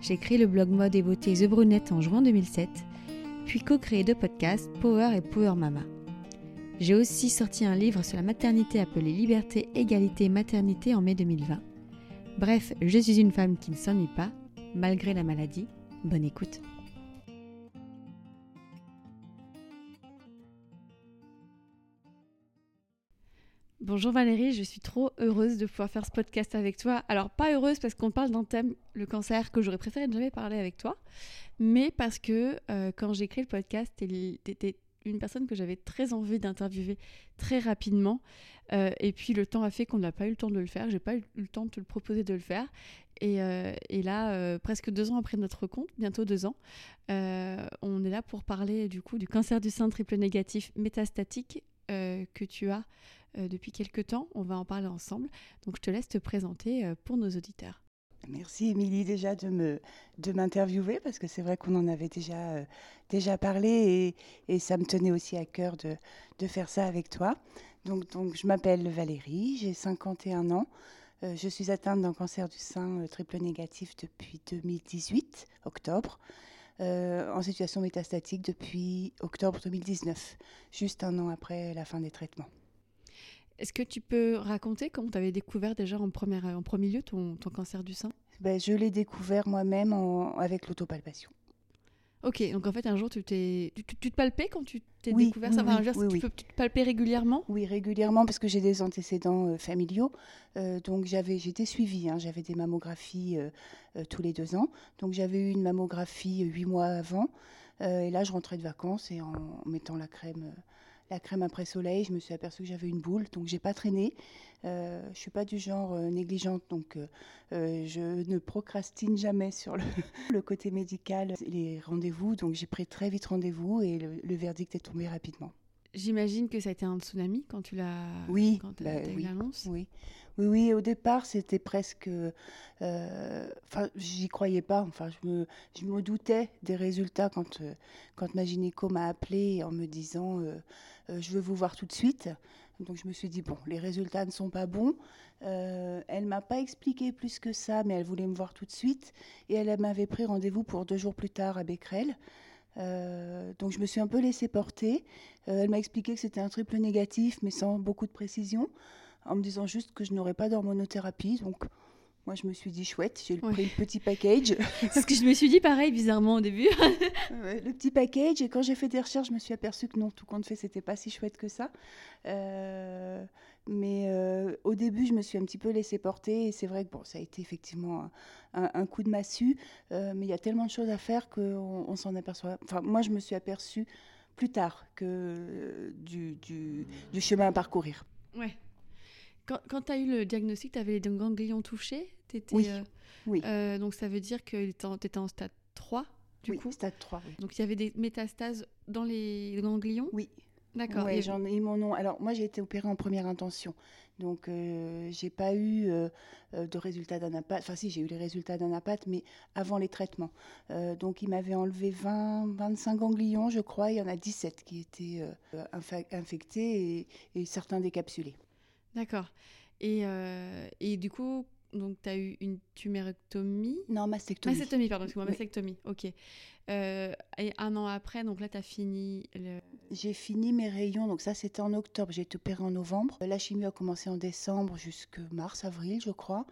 j'ai créé le blog mode et beauté The Brunette en juin 2007, puis co-créé deux podcasts, Power et Power Mama. J'ai aussi sorti un livre sur la maternité appelé Liberté, Égalité, Maternité en mai 2020. Bref, je suis une femme qui ne s'ennuie pas, malgré la maladie. Bonne écoute. Bonjour Valérie, je suis trop heureuse de pouvoir faire ce podcast avec toi. Alors pas heureuse parce qu'on parle d'un thème, le cancer, que j'aurais préféré ne jamais parler avec toi, mais parce que euh, quand j'ai créé le podcast, tu étais une personne que j'avais très envie d'interviewer très rapidement. Euh, et puis le temps a fait qu'on n'a pas eu le temps de le faire. J'ai pas eu le temps de te le proposer de le faire. Et, euh, et là, presque deux ans après notre compte, bientôt deux ans, on est là pour parler du coup du cancer du sein triple négatif métastatique que tu as depuis quelques temps. On va en parler ensemble. Donc je te laisse te présenter euh, pour nos auditeurs. Merci Émilie déjà de me de m'interviewer parce que c'est vrai qu'on en avait déjà euh, déjà parlé et, et, ça me tenait aussi à cœur de, de faire ça avec toi. Donc donc je m'appelle Valérie, j'ai 51 ans. je suis atteinte d'un cancer du sein triple négatif depuis 2018, octobre, en situation métastatique depuis octobre 2019, juste un an après la fin des traitements. Est-ce que tu peux raconter comment tu avais découvert déjà en, première, en premier lieu ton, cancer du sein? Ben, Je l'ai découvert moi-même avec l'autopalpation. Ok, donc en fait, un jour, tu, t'es, tu, te palpais quand tu t'es découvert ça? oui, oui, tu, peux, te palper régulièrement? Oui, régulièrement, parce que j'ai des antécédents euh, familiaux. Euh, donc j'avais, j'étais suivie, hein, j'avais des mammographies euh, tous les deux ans. Donc j'avais eu une mammographie huit mois avant. et là, je rentrais de vacances et en mettant la crème la crème après soleil, je me suis aperçue que j'avais une boule, donc j'ai pas traîné. Euh, je suis pas du genre euh, négligente, donc euh, euh, je ne procrastine jamais sur le, côté médical, les rendez-vous. Donc j'ai pris très vite rendez-vous et le, verdict est tombé rapidement. J'imagine que ça a été un tsunami quand tu l'as. Oui, quand bah, eu l'annonce. Oui. Oui, oui, au départ, c'était presque. Enfin, j'y croyais pas. Enfin, je me, je me doutais des résultats quand, quand ma gynéco m'a appelé en me disant euh, je veux vous voir tout de suite. Donc je me suis dit, bon, les résultats ne sont pas bons. Euh, elle m'a pas expliqué plus que ça, mais elle voulait me voir tout de suite. Et elle m'avait pris rendez-vous pour deux jours plus tard à Becquerel. Euh, donc je me suis un peu laissée porter. Euh, elle m'a expliqué que c'était un triple négatif, mais sans beaucoup de précision, en me disant juste que je n'aurais pas d'hormonothérapie. Donc moi, je me suis dit chouette, j'ai pris le petit package. C'est ce que je me suis dit pareil, bizarrement au début. le petit package, et quand j'ai fait des recherches, je me suis aperçue que non, tout compte fait, c'était pas si chouette que ça. Euh, mais euh, au début, je me suis un petit peu laissée porter, et c'est vrai que bon, ça a été effectivement un, coup de massue, euh, mais il y a tellement de choses à faire qu'on on, s'en aperçoit. Enfin, moi, je me suis aperçue plus tard que du, du, du chemin à parcourir. Ouais. Quand, quand tu as eu le diagnostic, tu avais les ganglions touchés oui. Euh, oui. Donc ça veut dire que tu étais en stade 3 du oui, coup stade 3. Oui. Donc il y avait des métastases dans les ganglions Oui. D'accord. Ouais, j'en ai mon nom. Alors moi j'ai été opérée en première intention. Donc euh, j'ai pas eu euh, de résultats d'anapathe. Enfin si, j'ai eu les résultats d'anapathe, mais avant les traitements. donc il m'avait enlevé 20, 25 ganglions, je crois. Il y en a 17 qui étaient infectés et, et, certains décapsulés. D'accord. Et, et, du coup, donc, tu as eu une tumérectomie? Non, mastectomie. Mastectomie, pardon, excuse-moi, mastectomie, ok. Euh, et un an après, donc là, tu as fini le... J'ai fini mes rayons, donc ça, c'était en octobre. J'ai été opérée en novembre. La chimie a commencé en décembre jusque mars, avril, je crois.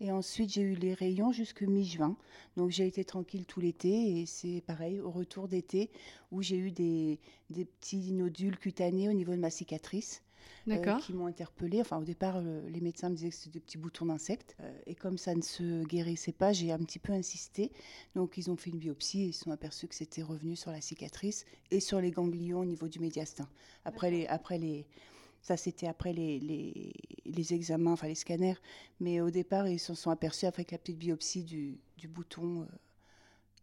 Et ensuite, j'ai eu les rayons jusque mi-juin. Donc, j'ai été tranquille tout l'été. Et c'est pareil, au retour d'été, où j'ai eu des, des petits nodules cutanés au niveau de ma cicatrice. Euh, qui m'ont interpellée. Enfin, au départ, les médecins me disaient que c'était des petits boutons d'insectes. Euh, et comme ça ne se guérissait pas, j'ai un petit peu insisté. Donc, ils ont fait une biopsie et ils se sont aperçus que c'était revenu sur la cicatrice et sur les ganglions au niveau du médiastin. Après les, après les, ça, c'était après les, les, les, examens, enfin les scanners. Mais au départ, ils se sont aperçus avec la petite biopsie du, du bouton euh,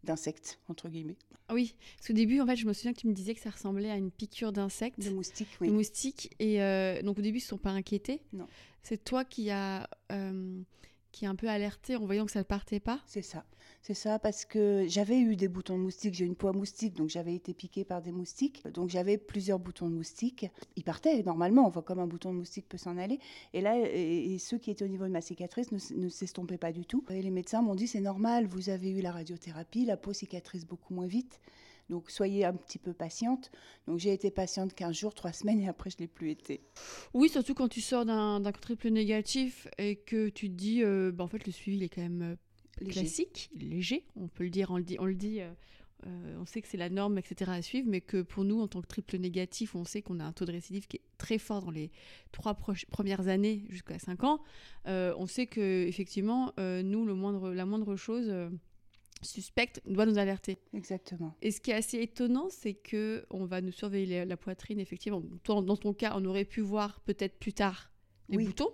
d'insectes, entre guillemets. Oui, parce qu'au début, en fait, je me souviens que tu me disais que ça ressemblait à une piqûre d'insectes. De moustiques, oui. De moustiques. Et euh, donc au début, ils ne se sont pas inquiétés. Non. C'est toi qui as euh, qui a un peu alerté en voyant que ça ne partait pas? C'est ça. C'est ça, parce que j'avais eu des boutons de moustiques, j'ai une peau à moustiques, donc j'avais été piquée par des moustiques. Donc j'avais plusieurs boutons de moustiques. Ils partaient normalement, enfin, comme un bouton de moustique peut s'en aller. Et là, et, ceux qui étaient au niveau de ma cicatrice ne, s'estompaient pas du tout. Et les médecins m'ont dit c'est normal, vous avez eu la radiothérapie, la peau cicatrise beaucoup moins vite. Donc soyez un petit peu patiente. Donc j'ai été patiente 15 jours, 3 semaines et après je ne l'ai plus été. Oui, surtout quand tu sors d'un triple négatif et que tu te dis, euh, bah, en fait le suivi il est quand même euh, classique, léger, on peut le dire, on le dit, on le dit. Euh, on sait que c'est la norme, etc. à suivre, mais que pour nous, en tant que triple négatif, on sait qu'on a un taux de récidive qui est très fort dans les trois premières années jusqu'à 5 ans. on sait que effectivement, nous, le moindre, la moindre chose, suspecte doit nous alerter. Exactement. Et ce qui est assez étonnant, c'est que on va nous surveiller la poitrine. Effectivement, toi, dans ton cas, on aurait pu voir peut-être plus tard les boutons,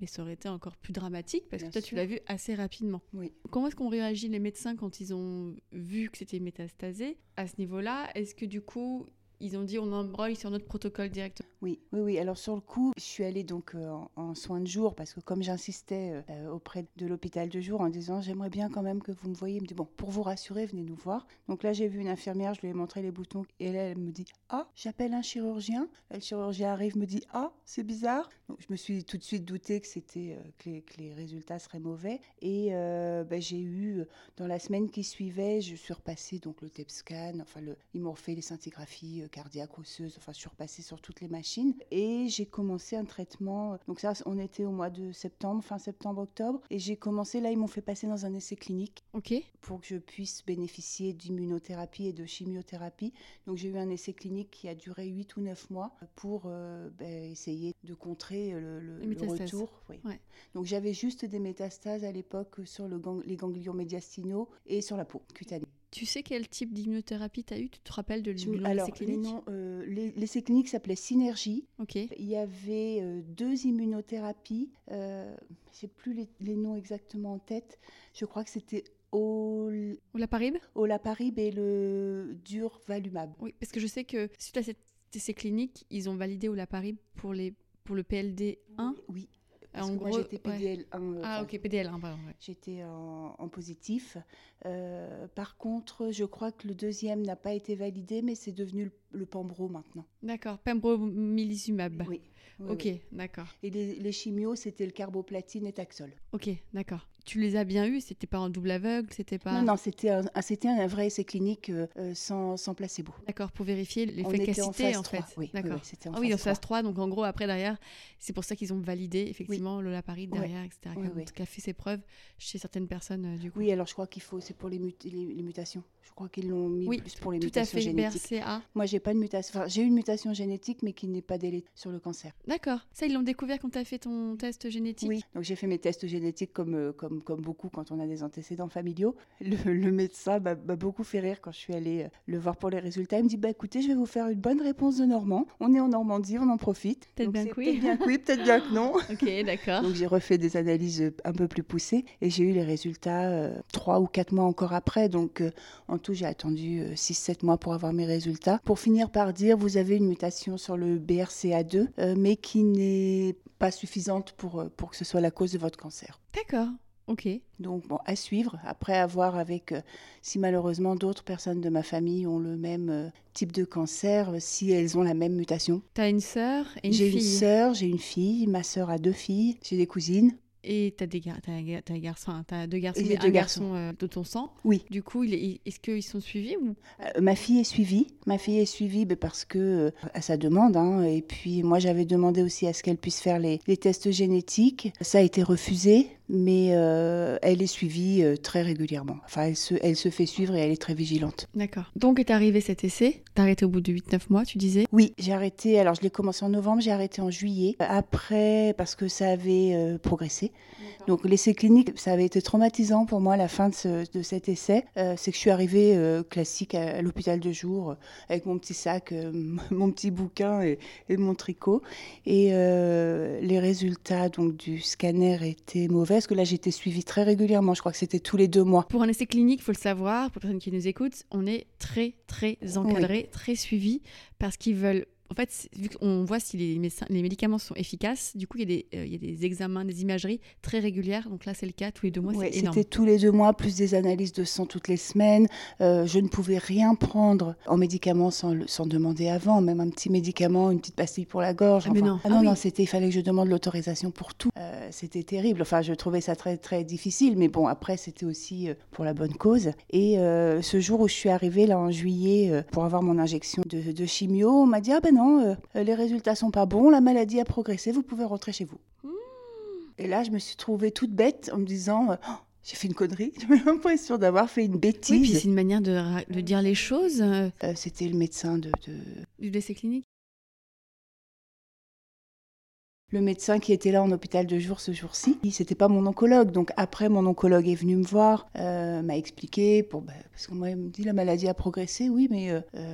mais ça aurait été encore plus dramatique parce que toi, tu l'as vu assez rapidement. Oui. Comment est-ce qu'on réagit les médecins quand ils ont vu que c'était métastasé à ce niveau-là? Est-ce que du coup, ils ont dit on embrouille sur notre protocole directement. Oui, oui, oui. Alors sur le coup, je suis allée donc euh, en, soins de jour parce que comme j'insistais euh, euh, auprès de l'hôpital de jour en disant j'aimerais bien quand même que vous me voyez, il me dit bon pour vous rassurer venez nous voir. Donc là j'ai vu une infirmière, je lui ai montré les boutons et là elle me dit ah j'appelle un chirurgien. le chirurgien arrive me dit ah c'est bizarre. Donc je me suis tout de suite douté que c'était que, les, résultats seraient mauvais et ben, j'ai eu dans la semaine qui suivait je suis repassée donc le TEP scan, enfin le, ils m'ont refait les scintigraphies cardiaque, osseuse, enfin surpassé sur toutes les machines. Et j'ai commencé un traitement, donc ça on était au mois de septembre, fin septembre, octobre, et j'ai commencé, là ils m'ont fait passer dans un essai clinique ok pour que je puisse bénéficier d'immunothérapie et de chimiothérapie. Donc j'ai eu un essai clinique qui a duré 8 ou 9 mois pour euh, ben, essayer de contrer le, le, retour. Donc j'avais juste des métastases à l'époque sur le les ganglions médiastinaux et sur la peau cutanée. Tu sais quel type d'immunothérapie tu as eu? Tu te rappelles de clinique Alors, euh, l'essai clinique s'appelait Synergie. Ok. Il y avait euh, deux immunothérapies. Euh, sais plus les, noms exactement en tête. Je crois que c'était Olaparib? Olaparib et le Durvalumab. Oui, parce que je sais que suite à cet essai clinique, ils ont validé Olaparib pour, les, pour le PLD 1. oui. Parce que moi, j'étais PDL1. Euh, ah, ok, PDL1, pardon. J'étais en, positif. Euh, par contre, je crois que le deuxième n'a pas été validé, mais c'est devenu le, le Pembro maintenant. D'accord, Pembrolizumab. Oui. ok, d'accord. Et les, les chimios, c'était le carboplatine et Taxol. Ok, d'accord tu les as bien eus C'était pas en double aveugle C'était pas Non, non, c'était un, c'était un vrai essai clinique euh, euh, sans, sans, placebo. D'accord, pour vérifier l'efficacité en, en, fait. Oui, d'accord. c'était en ah, oui, en phase 3. Donc en gros, après derrière, c'est pour ça qu'ils ont validé effectivement le Paris derrière, etc. Qui a fait ses preuves chez certaines personnes euh, du coup. Oui, alors je crois qu'il faut, c'est pour les, les, mutations. Je crois qu'ils l'ont mis plus pour les tout mutations à fait, génétiques. BRCA. Moi, j'ai pas de mutation. Enfin, j'ai une mutation génétique, mais qui n'est pas délai sur le cancer. D'accord. Ça, ils l'ont découvert quand tu as fait ton test génétique? Oui. Donc j'ai fait mes tests génétiques comme comme comme beaucoup quand on a des antécédents familiaux. Le, médecin m'a beaucoup fait rire quand je suis allée euh, le voir pour les résultats. Il me dit bah, écoutez, je vais vous faire une bonne réponse de Normand. On est en Normandie, on en profite. Peut-être bien, que oui. Peut-être bien que oui, peut-être bien que non. ok, d'accord. Donc j'ai refait des analyses euh, un peu plus poussées et j'ai eu les résultats euh, trois ou quatre mois encore après. Donc en tout, j'ai attendu 6-7 mois pour avoir mes résultats. Pour finir par dire vous avez une mutation sur le BRCA2, mais qui n'est pas suffisante pour, pour que ce soit la cause de votre cancer. D'accord. Ok. Donc, bon, à suivre. Après, avoir avec, euh, si malheureusement d'autres personnes de ma famille ont le même euh, type de cancer, si elles ont la même mutation. Tu as une sœur et une fille J'ai une sœur, j'ai une fille. Ma sœur a deux filles. J'ai des cousines. Et tu as, des gar as, garçons, as deux garçons, deux un garçon euh, de ton sang. Oui. Du coup, est-ce qu'ils sont suivis ou? Euh, Ma fille est suivie. Ma fille est suivie ben, parce que euh, à sa demande. Hein, et puis moi, j'avais demandé aussi à ce qu'elle puisse faire les, les, tests génétiques. Ça a été refusé, mais elle est suivie très régulièrement. Enfin, elle se, elle se fait suivre et elle est très vigilante. D'accord. Donc est arrivé cet essai. T'as arrêté au bout de 8-9 mois, tu disais? Oui, j'ai arrêté. Alors je l'ai commencé en novembre, j'ai arrêté en juillet. Après, parce que ça avait progressé. Donc l'essai clinique, ça avait été traumatisant pour moi la fin de, cet essai. Euh, c'est que je suis arrivée euh, classique à, l'hôpital de jour euh, avec mon petit sac, mon petit bouquin et, mon tricot. Et les résultats donc du scanner étaient mauvais. Parce que là, j'étais suivie très régulièrement. Je crois que c'était tous les deux mois. Pour un essai clinique, il faut le savoir, pour les personnes qui nous écoutent, on est très, très encadré, très suivi parce qu'ils veulent en fait, vu qu'on voit si les, les, médicaments sont efficaces, du coup, il y, a des, euh, il y, a des, examens, des imageries très régulières. Donc là, c'est le cas tous les deux mois. Oui, c'était tous les deux mois, plus des analyses de sang toutes les semaines. Euh, je ne pouvais rien prendre en médicaments sans, sans demander avant, même un petit médicament, une petite pastille pour la gorge. Ah, mais non, ah, non, ah non, c'était, il fallait que je demande l'autorisation pour tout. Euh, c'était terrible. Enfin, je trouvais ça très, très difficile. Mais bon, après, c'était aussi pour la bonne cause. Et ce jour où je suis arrivée, là, en juillet, pour avoir mon injection de, de chimio, on m'a dit, ah ben non, euh, les résultats sont pas bons, la maladie a progressé, vous pouvez rentrer chez vous. Mmh. Et là, je me suis trouvée toute bête en me disant, euh, oh, j'ai fait une connerie, j'ai l'impression d'avoir fait une bêtise. Oui, puis c'est une manière de, dire les choses. Euh. C'était le médecin de, du décès clinique. Le médecin qui était là en hôpital de jour ce jour-ci, c'était pas mon oncologue. Donc après, mon oncologue est venu me voir, m'a expliqué, pour, bah, parce que moi, il me dit la maladie a progressé, oui, mais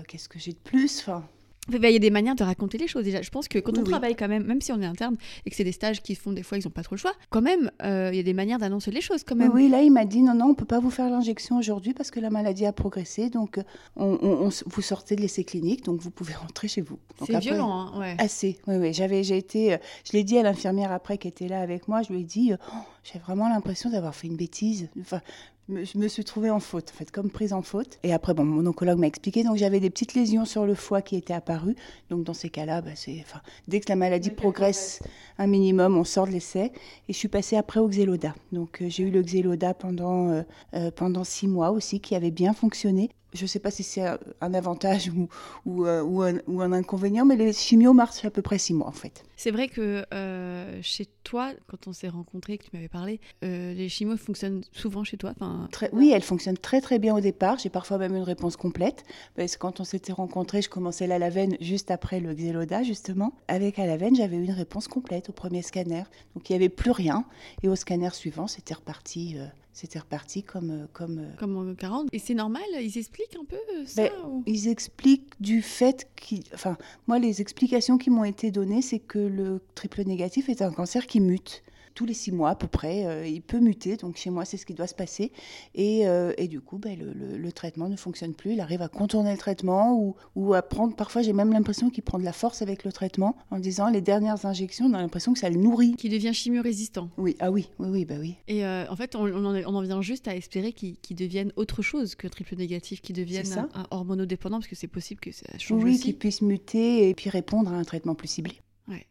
qu'est-ce que j'ai de plus? Enfin, il y a des manières de raconter les choses déjà. Je pense que quand on travaille quand même, même si on est interne et que c'est des stages qui font des fois, ils n'ont pas trop le choix, quand même, euh, il y a des manières d'annoncer les choses quand même. Oui, là, il m'a dit non, non, on peut pas vous faire l'injection aujourd'hui parce que la maladie a progressé, donc on, vous sortez de l'essai clinique, donc vous pouvez rentrer chez vous. C'est violent, hein, ouais. Assez, oui, oui. J'avais, j'ai été, euh, je l'ai dit à l'infirmière après qui était là avec moi, je lui ai dit, euh, oh, j'ai vraiment l'impression d'avoir fait une bêtise. Enfin, je me suis trouvée en faute, en fait, comme prise en faute. Et après, bon, mon oncologue m'a expliqué, donc j'avais des petites lésions sur le foie qui étaient apparues. Donc dans ces cas-là, bah, c'est, enfin, dès que la maladie progresse un minimum, on sort de l'essai. Et je suis passée après au Xéloda. Donc euh, j'ai eu le Xéloda pendant, euh, euh, pendant six mois aussi, qui avait bien fonctionné je ne sais pas si c'est un avantage ou, ou, euh, ou, un, inconvénient, mais les chimios marchent à peu près six mois en fait. C'est vrai que euh, chez toi, quand on s'est rencontrés, que tu m'avais parlé, euh, les chimios fonctionnent souvent chez toi très, Oui, elles fonctionnent très très bien au départ. J'ai parfois même une réponse complète. Parce que quand on s'était rencontrés, je commençais la lavenne juste après le Xeloda, justement. Avec la lavenne, j'avais eu une réponse complète au premier scanner. Donc il n'y avait plus rien. Et au scanner suivant, c'était reparti c'était reparti comme euh, comme euh, comme en 40 et c'est normal ils expliquent un peu euh, ça ben, ils expliquent du fait qui enfin moi les explications qui m'ont été données c'est que le triple négatif est un cancer qui mute tous les six mois à peu près, euh, il peut muter. Donc chez moi, c'est ce qui doit se passer. Et, euh, et du coup, ben, le, le, traitement ne fonctionne plus. Il arrive à contourner le traitement ou, ou à prendre. Parfois, j'ai même l'impression qu'il prend de la force avec le traitement en disant les dernières injections, on a l'impression que ça le nourrit. Qui devient chimio-résistant. Oui, ah oui, oui, oui, bah oui. Et euh, en fait, on, on, en, vient juste à espérer qu'il devienne autre chose que triple négatif, qu'il devienne un, un, hormonodépendant, parce que c'est possible que ça change oui, qu'il puisse muter et puis répondre à un traitement plus ciblé. Ouais,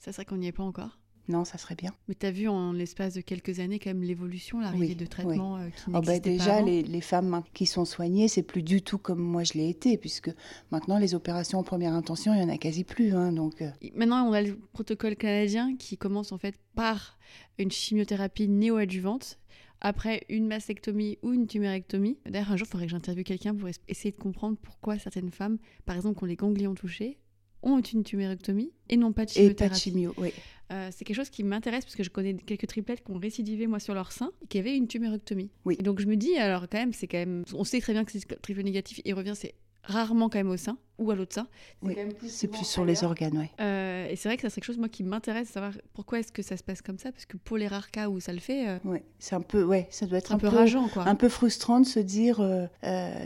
ça serait qu'on n'y est pas encore. Non, ça serait bien. Mais tu as vu en l'espace de quelques années quand même l'évolution, l'arrivée de traitements euh, qui oh bah Déjà, Les, les, femmes qui sont soignées, c'est plus du tout comme moi je l'ai été, puisque maintenant les opérations en première intention, il n'y en a quasi plus. Hein, donc, euh. Maintenant, on a le protocole canadien qui commence en fait par une chimiothérapie néoadjuvante après une mastectomie ou une tumérectomie. D'ailleurs, un jour, il faudrait que j'interviewe quelqu'un pour essayer de comprendre pourquoi certaines femmes, par exemple, qui ont les ganglions touchés, ont une tumérectomie et non pas de chimiothérapie. Et pas de chimio, oui. Euh, c'est quelque chose qui m'intéresse parce que je connais quelques triplettes qui ont récidivé moi sur leur sein et qui avaient une tumérectomie. Oui. donc je me dis alors quand même c'est quand même on sait très bien que c'est triple négatif et revient c'est rarement quand même au sein ou à l'autre sein. C'est plus, sur les organes, oui. Euh, et c'est vrai que c'est quelque chose moi qui m'intéresse, savoir pourquoi est-ce que ça se passe comme ça, parce que pour les rares cas où ça le fait, euh, ouais, c'est un peu, ouais, ça doit être un, peu, rageant, quoi. un peu frustrant de se dire, euh,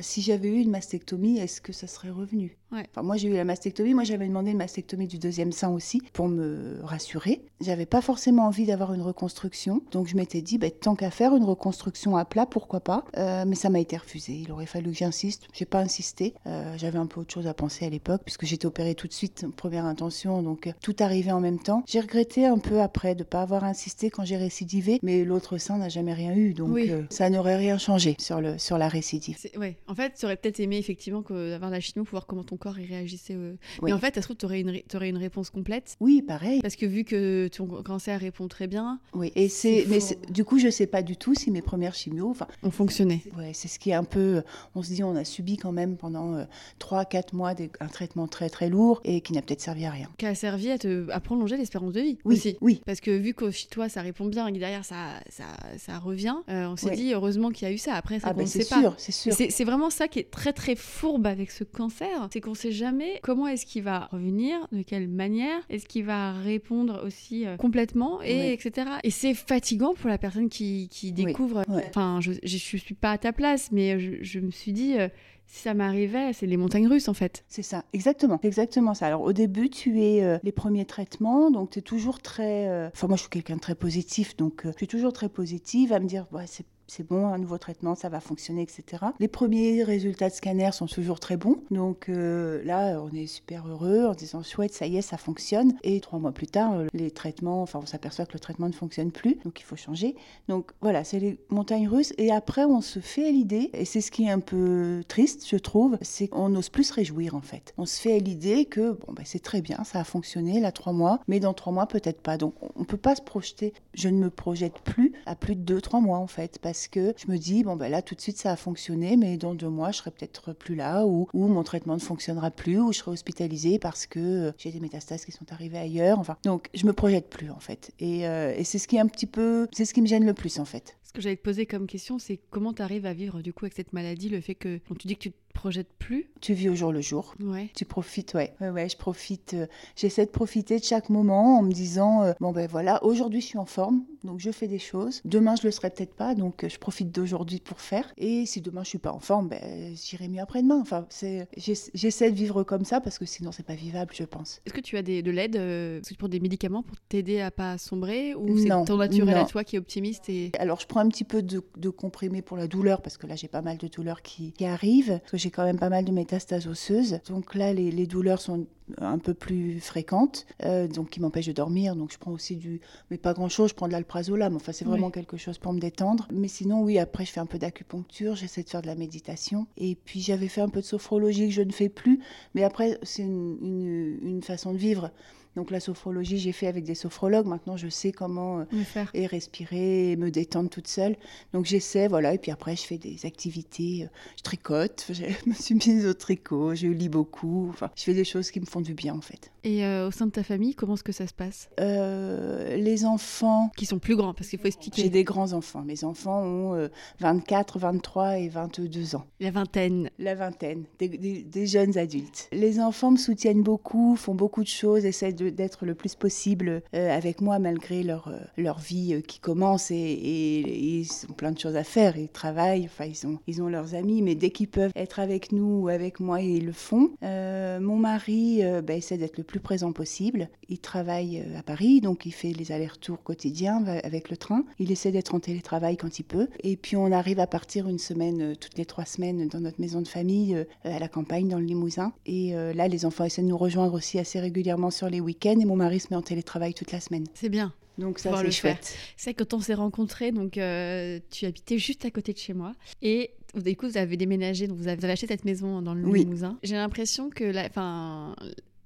si j'avais eu une mastectomie, est-ce que ça serait revenu? Ouais. Enfin, moi j'ai eu la mastectomie, moi j'avais demandé une mastectomie du deuxième sein aussi pour me rassurer. J'avais pas forcément envie d'avoir une reconstruction, donc je m'étais dit, bah, tant qu'à faire une reconstruction à plat, pourquoi pas? Mais ça m'a été refusé. Il aurait fallu que j'insiste. J'ai pas insisté. j'avais un peu autre chose à penser à l'époque, puisque j'étais opérée tout de suite, première intention, donc euh, tout arrivait en même temps. J'ai regretté un peu après de ne pas avoir insisté quand j'ai récidivé, mais l'autre sein n'a jamais rien eu, donc euh, ça n'aurait rien changé sur, le, sur la récidive. Ouais. En fait, tu aurais peut-être aimé effectivement d'avoir la chimio pour voir comment ton corps y réagissait. Mais en fait, se trouve, tu aurais, une, aurais une réponse complète. Oui, pareil. Parce que vu que ton cancer répond très bien. Oui, et c'est. Mais du coup, je sais pas du tout si mes premières chimios. Ont fonctionné. Ouais, c'est ce qui est un peu. On se dit, on a subi quand même pendant pendant 3-4 mois un traitement très très lourd et qui n'a peut-être servi à rien. Qui a servi à, te, à prolonger l'espérance de vie oui, aussi. Oui. Parce que vu que chez toi ça répond bien et que derrière ça, ça, ça revient, on s'est dit heureusement qu'il y a eu ça. Après, ça ah ben, c'est sûr, c'est sûr. C'est vraiment ça qui est très très fourbe avec ce cancer, c'est qu'on sait jamais comment est-ce qu'il va revenir, de quelle manière, est-ce qu'il va répondre aussi complètement, et etc. Et c'est fatigant pour la personne qui, qui découvre. Enfin, je, je, suis pas à ta place, mais je, je me suis dit, si ça m'arrivait, c'est les montagnes russes en fait. C'est ça, exactement, exactement ça. Alors au début, tu es euh, les premiers traitements, donc tu es toujours très... Euh, enfin moi je suis quelqu'un de très positif, donc euh, je suis toujours très positive à me dire, ouais, c'est c'est bon, un nouveau traitement, ça va fonctionner, etc. Les premiers résultats de scanner sont toujours très bons. Donc euh, là, on est super heureux en disant chouette, ça y est, ça fonctionne. Et trois mois plus tard, euh, les traitements, enfin, on s'aperçoit que le traitement ne fonctionne plus, donc il faut changer. Donc voilà, c'est les montagnes russes. Et après, on se fait à l'idée, et c'est ce qui est un peu triste, je trouve, c'est qu'on n'ose plus se réjouir en fait. On se fait à l'idée que bon, ben, c'est très bien, ça a fonctionné là trois mois, mais dans trois mois peut-être pas. Donc on ne peut pas se projeter. Je ne me projette plus à plus de deux, trois mois en fait, parce que je me dis, bon, ben là, tout de suite, ça a fonctionné, mais dans deux mois, je serai peut-être plus là, ou, ou, mon traitement ne fonctionnera plus, ou je serai hospitalisée parce que j'ai des métastases qui sont arrivées ailleurs. Enfin, donc, je me projette plus, en fait. Et, euh, et c'est ce qui est un petit peu, c'est ce qui me gêne le plus, en fait. Ce que j'allais te poser comme question, c'est comment tu arrives à vivre, du coup, avec cette maladie, le fait que, quand tu dis que tu projettes plus? Tu vis au jour le jour. Ouais. Tu profites, ouais. Ouais, ouais je profite. Euh, j'essaie de profiter de chaque moment en me disant euh, bon, ben voilà, aujourd'hui je suis en forme, donc je fais des choses. Demain je le serai peut-être pas, donc euh, je profite d'aujourd'hui pour faire. Et si demain je suis pas en forme, ben, j'irai mieux après-demain. Enfin, c'est, j'essaie de vivre comme ça parce que sinon c'est pas vivable, je pense. Est-ce que tu as des, de l'aide euh, pour des médicaments pour t'aider à pas sombrer ou c'est ton naturel à toi qui est optimiste et... Alors je prends un petit peu de, de comprimé pour la douleur parce que là j'ai pas mal de douleurs qui, qui arrivent, parce que j'ai quand même pas mal de métastases osseuses. Donc là, les, douleurs sont un peu plus fréquentes, euh, donc qui m'empêchent de dormir. Donc je prends aussi du, mais pas grand chose. Je prends de l'alprazolam. Enfin, c'est vraiment quelque chose pour me détendre. Mais sinon, oui, après je fais un peu d'acupuncture. J'essaie de faire de la méditation. Et puis j'avais fait un peu de sophrologie que je ne fais plus. Mais après, c'est une, une façon de vivre. Donc la sophrologie, j'ai fait avec des sophrologues. Maintenant, je sais comment euh, faire. et respirer et me détendre toute seule. Donc j'essaie, voilà. Et puis après, je fais des activités. Euh, je tricote. Je me suis mise au tricot. Je lis beaucoup. Enfin, je fais des choses qui me font du bien, en fait. Et euh, au sein de ta famille, comment est-ce que ça se passe? Les enfants... Qui sont plus grands, parce qu'il faut expliquer. J'ai des grands enfants. Mes enfants ont 24, 23 et 22 ans. La vingtaine. La vingtaine. Des, des jeunes adultes. Les enfants me soutiennent beaucoup, font beaucoup de choses, essaient de d'être le plus possible euh, avec moi malgré leur, euh, leur vie euh, qui commence et, ils ont plein de choses à faire. Ils travaillent, enfin ils ont, ils ont leurs amis, mais dès qu'ils peuvent être avec nous ou avec moi, ils le font. mon mari bah, essaie d'être le plus présent possible. Il travaille à Paris, donc il fait les allers-retours quotidiens avec le train. Il essaie d'être en télétravail quand il peut. Et puis on arrive à partir une semaine, toutes les trois semaines, dans notre maison de famille, à la campagne, dans le Limousin. Et là, les enfants essaient de nous rejoindre aussi assez régulièrement sur les et mon mari se met en télétravail toute la semaine. C'est bien. Donc ça, c'est chouette. C'est quand on s'est rencontrés, donc euh, tu habitais juste à côté de chez moi. Et du coup, vous avez déménagé, donc vous avez acheté cette maison dans le Limousin. J'ai l'impression que la,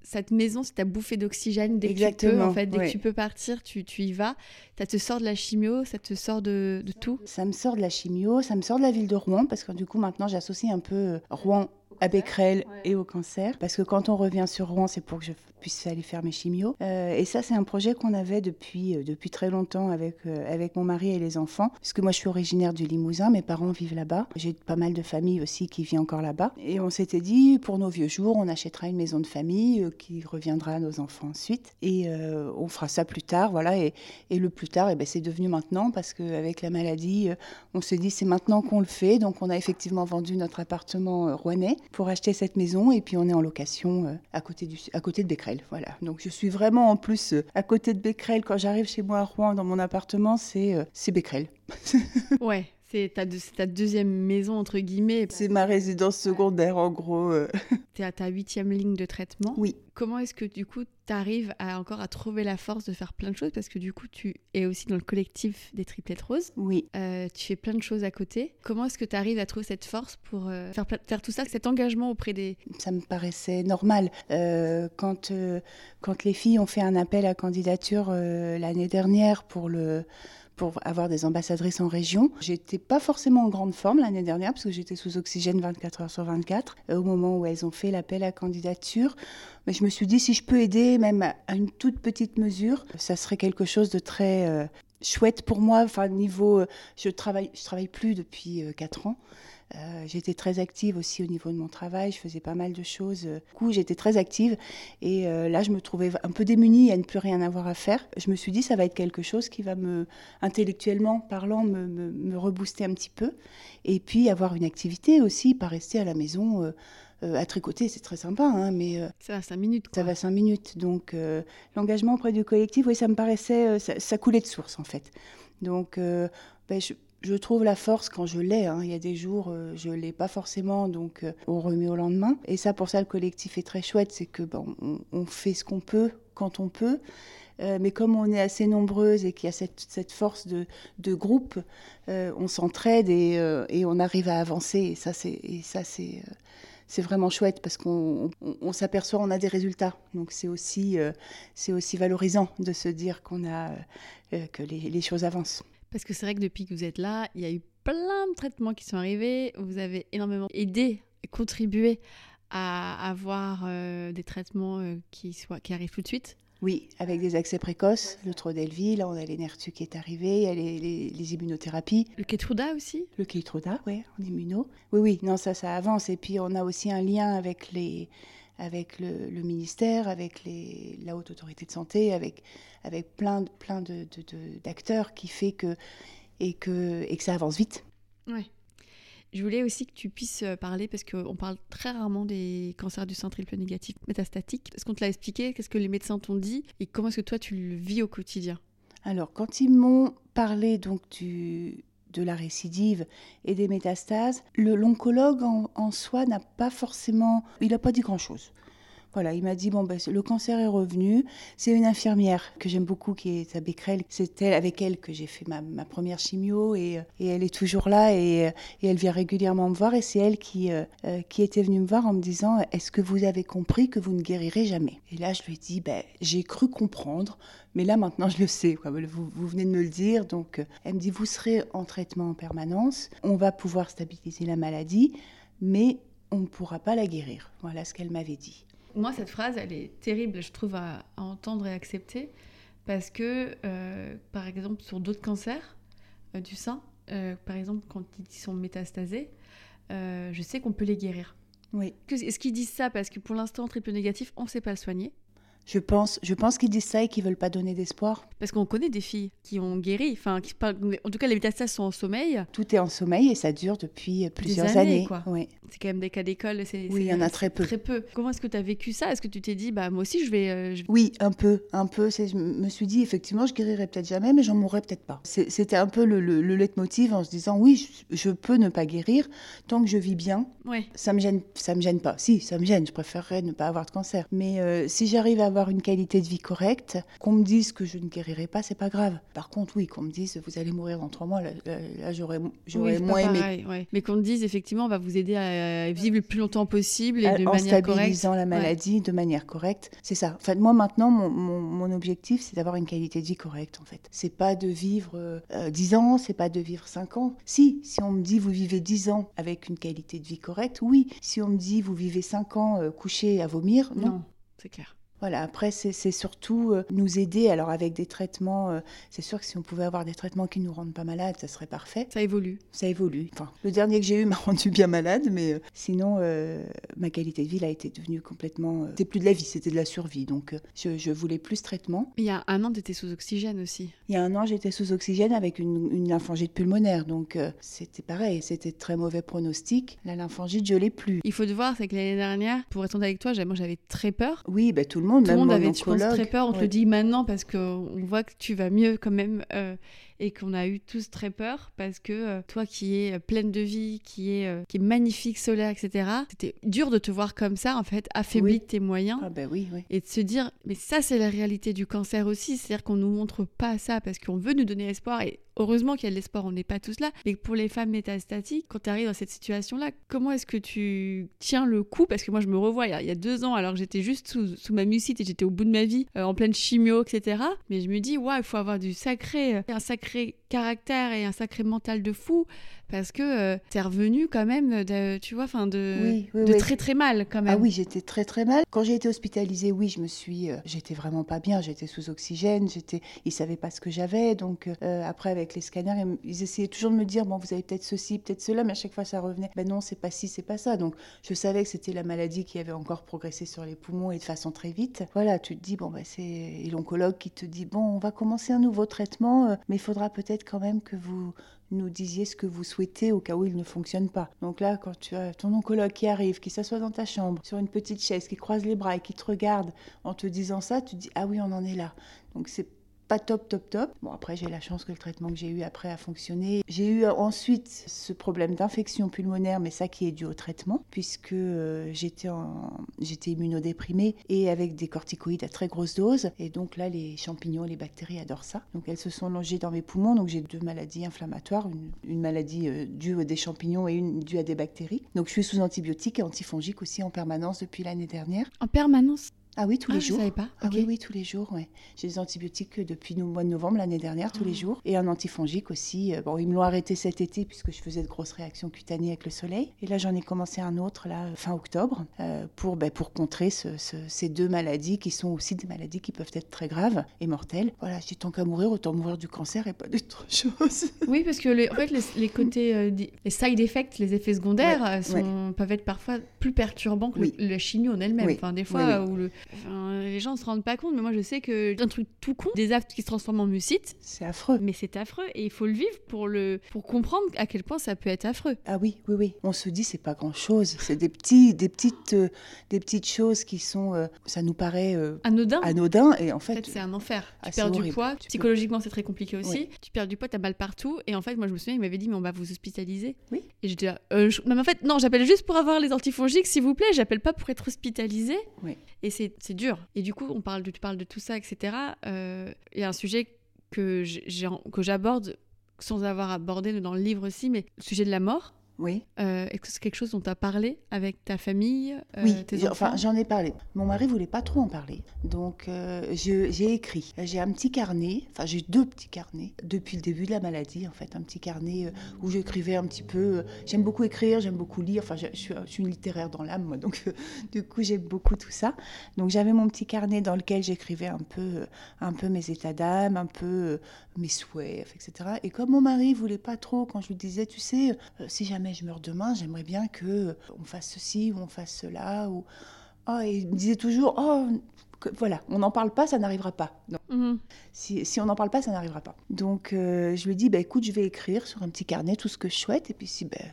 cette maison, c'est ta bouffée d'oxygène dès que tu peux. En fait, dès que tu peux partir, tu, tu, y vas. Ça te sort de la chimio, ça te sort de, de, tout. Ça me sort de la chimio, ça me sort de la ville de Rouen, parce que du coup, maintenant, j'associe un peu euh, Rouen à Becquerel et au cancer. Parce que quand on revient sur Rouen, c'est pour que je puisse aller faire mes chimios. Euh, et ça, c'est un projet qu'on avait depuis, euh, depuis très longtemps avec, euh, avec mon mari et les enfants. Puisque moi, je suis originaire du Limousin, mes parents vivent là-bas. J'ai pas mal de familles aussi qui vivent encore là-bas. Et on s'était dit, pour nos vieux jours, on achètera une maison de famille qui reviendra à nos enfants ensuite. Et on fera ça plus tard, voilà. Et, et le plus tard, eh ben, c'est devenu maintenant parce qu'avec la maladie, on s'est dit, c'est maintenant qu'on le fait. Donc, on a effectivement vendu notre appartement rouennais pour acheter cette maison et puis on est en location à, côté du, à côté de Voilà. Donc je suis vraiment en plus euh, à côté de Becquerel. Quand j'arrive chez moi à Rouen dans mon appartement, c'est euh, Becquerel. ouais, c'est ta, ta, deuxième maison, entre guillemets. C'est ma résidence secondaire, en gros. Euh. Tu es à ta huitième ligne de traitement. Oui. Comment est-ce que, du coup, tu arrives à, encore à trouver la force de faire plein de choses? Parce que, du coup, tu es aussi dans le collectif des triplettes roses. Oui. Euh, tu fais plein de choses à côté. Comment est-ce que tu arrives à trouver cette force pour euh, faire, faire tout ça, cet engagement auprès des... Ça me paraissait normal. quand, quand les filles ont fait un appel à candidature l'année dernière pour le pour avoir des ambassadrices en région. J'étais pas forcément en grande forme l'année dernière parce que j'étais sous oxygène 24 heures sur 24 euh, au moment où elles ont fait l'appel à candidature. Mais je me suis dit si je peux aider même à une toute petite mesure, ça serait quelque chose de très euh, chouette pour moi. Enfin, niveau, euh, je travaille, je travaille plus depuis 4 ans. Euh, j'étais très active aussi au niveau de mon travail, je faisais pas mal de choses. Du coup, j'étais très active et euh, là, je me trouvais un peu démunie à ne plus rien avoir à faire. Je me suis dit, ça va être quelque chose qui va me, intellectuellement parlant, me, me, rebooster un petit peu. Et puis, avoir une activité aussi, pas rester à la maison. Euh, à tricoter, c'est très sympa, hein, mais... ça va cinq minutes. Ça va cinq minutes. Donc, l'engagement auprès du collectif, oui, ça me paraissait... Ça, coulait de source, en fait. Donc, ben, je, je trouve la force quand je l'ai. Hein. Il y a des jours, euh, je l'ai pas forcément, donc euh, on remet au lendemain. Et ça, pour ça, le collectif est très chouette. C'est que bon, on, fait ce qu'on peut quand on peut. Euh, mais comme on est assez nombreuses et qu'il y a cette, force de, groupe, on s'entraide et, on arrive à avancer. Et ça, c'est, vraiment chouette parce qu'on on, s'aperçoit, on a des résultats. Donc c'est aussi, c'est aussi valorisant de se dire qu'on a, que les choses avancent. Parce que c'est vrai que depuis que vous êtes là, il y a eu plein de traitements qui sont arrivés. Vous avez énormément aidé, contribué à avoir euh, des traitements euh, qui, soient, qui arrivent tout de suite. Oui, avec des accès précoces, le Trodelvy, là on a l'Enertu qui est arrivé, il y a les, immunothérapies. Le Keytruda aussi Le Keytruda, oui, en immuno. Oui, oui, non, ça, ça avance. Et puis on a aussi un lien avec les, avec le, ministère, avec les, la haute autorité de santé, avec, avec plein, plein de, d'acteurs qui fait que et, que et que ça avance vite. Ouais. Je voulais aussi que tu puisses euh, parler, parce qu'on parle très rarement des cancers du sein triple négatif métastatique. Est-ce qu'on te l'a expliqué? Qu'est-ce que les médecins t'ont dit? Et comment est-ce que toi, tu le vis au quotidien? Alors, quand ils m'ont parlé donc du, de la récidive et des métastases, l'oncologue en, soi n'a pas forcément, il n'a pas dit grand-chose. Voilà, il m'a dit bon ben le cancer est revenu. C'est une infirmière que j'aime beaucoup qui est à Becquerel. C'est elle avec elle que j'ai fait ma, première chimio et, elle est toujours là et, elle vient régulièrement me voir et c'est elle qui euh, euh, qui était venue me voir en me disant est-ce que vous avez compris que vous ne guérirez jamais? Et là je lui ai dit ben j'ai cru comprendre, mais là maintenant je le sais. Vous, vous, venez de me le dire donc euh, elle me dit vous serez en traitement en permanence, on va pouvoir stabiliser la maladie, mais on ne pourra pas la guérir. Voilà ce qu'elle m'avait dit moi, cette phrase, elle est terrible, je trouve, à, entendre et accepter. Parce que, euh, par exemple, sur d'autres cancers euh, du sein, euh, par exemple, quand ils sont métastasés, je sais qu'on peut les guérir. Oui. Est-ce qu'ils disent ça parce que pour l'instant, triple négatif, on ne sait pas le soigner? Je pense, je pense qu'ils disent ça et qu'ils veulent pas donner d'espoir. Parce qu'on connaît des filles qui ont guéri, enfin, qui, en tout cas, les métastases sont en sommeil. Tout est en sommeil et ça dure depuis plusieurs années. C'est quand même des cas d'école. Oui, il y en a très peu. Très peu. Comment est-ce que tu as vécu ça? Est-ce que tu t'es dit, bah moi aussi, je vais, euh, Oui, un peu, un peu. Je me suis dit, effectivement, je guérirai peut-être jamais, mais j'en mourrai peut-être pas. C'était un peu le, le, leitmotiv en se disant, oui, je, peux ne pas guérir tant que je vis bien. Ça me gêne, ça me gêne pas. Si, ça me gêne. Je préférerais ne pas avoir de cancer. Mais euh, si j'arrive à avoir une qualité de vie correcte. Qu'on me dise que je ne guérirai pas, c'est pas grave. Par contre, oui, qu'on me dise vous allez mourir dans trois mois, là, j'aurais, moins aimé. Mais qu'on me dise effectivement, on va vous aider à vivre le plus longtemps possible et de en manière stabilisant la maladie de manière correcte. C'est ça. En fait, moi maintenant, mon, mon, objectif, c'est d'avoir une qualité de vie correcte. En fait, c'est pas de vivre euh, dix ans, c'est pas de vivre cinq ans. Si, si on me dit vous vivez dix ans avec une qualité de vie correcte, oui. Si on me dit vous vivez cinq ans euh, couché à vomir, non c'est clair. Voilà, après, c'est surtout euh, nous aider. Alors, avec des traitements, euh, c'est sûr que si on pouvait avoir des traitements qui nous rendent pas malades, ça serait parfait. Ça évolue. Ça évolue. Enfin, le dernier que j'ai eu m'a rendu bien malade, mais euh, sinon, ma qualité de vie a été devenue complètement. c'était plus de la vie, c'était de la survie. Donc, je, je, voulais plus traitement. Il y a un an, tu étais sous oxygène aussi. Il y a un an, j'étais sous oxygène avec une, une lymphangite pulmonaire. Donc, c'était pareil, c'était très mauvais pronostic. La lymphangite, je l'ai plus. Il faut te voir, c'est que l'année dernière, pour être avec toi, moi, j'avais très peur. Oui, ben, tout le monde tout le monde avait, je pense, très peur. On te le dit maintenant parce qu'on voit que tu vas mieux quand même. Euh, et qu'on a eu tous très peur parce que euh, toi qui es euh, pleine de vie, qui est, euh, qui est magnifique, solaire, etc., c'était dur de te voir comme ça, en fait, affaibli de tes moyens. Ah ben oui, oui. Et de se dire, mais ça, c'est la réalité du cancer aussi, c'est-à-dire qu'on nous montre pas ça parce qu'on veut nous donner espoir et heureusement qu'il y a de l'espoir, on n'est pas tous là. Mais pour les femmes métastatiques, quand tu arrives dans cette situation-là, comment est-ce que tu tiens le coup? Parce que moi, je me revois il y a, deux ans, alors que j'étais juste sous, sous, ma mucite et j'étais au bout de ma vie, en pleine chimio, etc. Mais je me dis, ouais, il faut avoir du sacré, un sacré sacré caractère et un sacré mental de fou parce que euh, tu es revenu quand même, de, tu vois, enfin de, de très très mal quand même. Ah oui, j'étais très très mal. Quand j'ai été hospitalisée, oui, je me suis, euh, j'étais vraiment pas bien. J'étais sous oxygène. J'étais, ils savaient pas ce que j'avais. Donc euh, après avec les scanners, ils, essayaient toujours de me dire bon, vous avez peut-être ceci, peut-être cela, mais à chaque fois ça revenait. Ben non, c'est pas ci, c'est pas ça. Donc je savais que c'était la maladie qui avait encore progressé sur les poumons et de façon très vite. Voilà, tu te dis bon ben c'est l'oncologue qui te dit bon, on va commencer un nouveau traitement, mais il faudra peut-être quand même que vous nous disiez ce que vous souhaitez au cas où il ne fonctionne pas. Donc là, quand tu as ton oncologue qui arrive, qui s'assoit dans ta chambre, sur une petite chaise, qui croise les bras et qui te regarde en te disant ça, tu dis ah oui, on en est là. Donc c'est pas top, top, top. Bon, après, j'ai la chance que le traitement que j'ai eu après a fonctionné. J'ai eu ensuite ce problème d'infection pulmonaire, mais ça qui est dû au traitement, puisque euh, j'étais immunodéprimée et avec des corticoïdes à très grosse dose. Et donc là, les champignons, les bactéries adorent ça. Donc elles se sont longées dans mes poumons. Donc j'ai deux maladies inflammatoires, une, une maladie euh, due à des champignons et une due à des bactéries. Donc je suis sous antibiotiques et antifongiques aussi en permanence depuis l'année dernière. En permanence ah oui, tous les ah, jours. Je savais pas. Ah oui, oui, tous les jours. Ouais. J'ai des antibiotiques depuis le mois de novembre l'année dernière, tous les ah. jours. Et un antifongique aussi. Euh, bon, ils me l'ont arrêté cet été puisque je faisais de grosses réactions cutanées avec le soleil. Et là, j'en ai commencé un autre là, fin octobre euh, pour, ben, pour contrer ces deux maladies qui sont aussi des maladies qui peuvent être très graves et mortelles. Voilà, j'ai tant qu'à mourir, autant mourir du cancer et pas d'autre chose. Oui, parce que les, en fait, les, côtés, euh, les side effects, les effets secondaires sont, peuvent être parfois plus perturbants que le, la chimie en elle-même. Enfin, des fois, où le, les gens se rendent pas compte, mais moi je sais que un truc tout con, des aftes qui se transforment en mucite. C'est affreux. Mais c'est affreux et il faut le vivre pour le pour comprendre à quel point ça peut être affreux. Ah oui, oui, oui. On se dit c'est pas grand chose, c'est des petits, des petites, euh, des petites choses qui sont, euh, ça nous paraît euh, anodin. Anodin et en fait. c'est un enfer. Tu perds du poids, psychologiquement c'est très compliqué aussi. Tu perds du poids, t'as mal partout et en fait moi je me souviens il m'avait dit mais on va vous hospitaliser. Oui. Et j'étais là, mais en fait non j'appelle juste pour avoir les antifongiques s'il vous plaît, j'appelle pas pour être hospitalisé. Oui. Et c'est dur. Et du coup on parle de, tu parles de tout ça, etc. Il y a un sujet que j'aborde sans avoir abordé dans le livre aussi, mais le sujet de la mort. Oui. Euh, est-ce que c'est quelque chose dont tu as parlé avec ta famille euh, Oui, enfin j'en ai parlé. Mon mari voulait pas trop en parler, donc euh, j'ai écrit. J'ai un petit carnet, enfin j'ai deux petits carnets depuis le début de la maladie en fait, un petit carnet où j'écrivais un petit peu. j'aime beaucoup écrire, j'aime beaucoup lire. Enfin je, suis, une littéraire dans l'âme moi, donc du coup j'aime beaucoup tout ça. Donc j'avais mon petit carnet dans lequel j'écrivais un peu, un peu mes états d'âme, un peu mes souhaits, etc. Et comme mon mari voulait pas trop, quand je lui disais, tu sais, si jamais je meurs demain, j'aimerais bien que euh, on fasse ceci ou on fasse cela. Ou... Oh, et il me disait toujours, oh, voilà, on n'en parle pas, ça n'arrivera pas. Mhm. Si, si, on n'en parle pas, ça n'arrivera pas. Donc euh, je lui dis, bah, écoute, je vais écrire sur un petit carnet tout ce que je souhaite, et puis si, ben,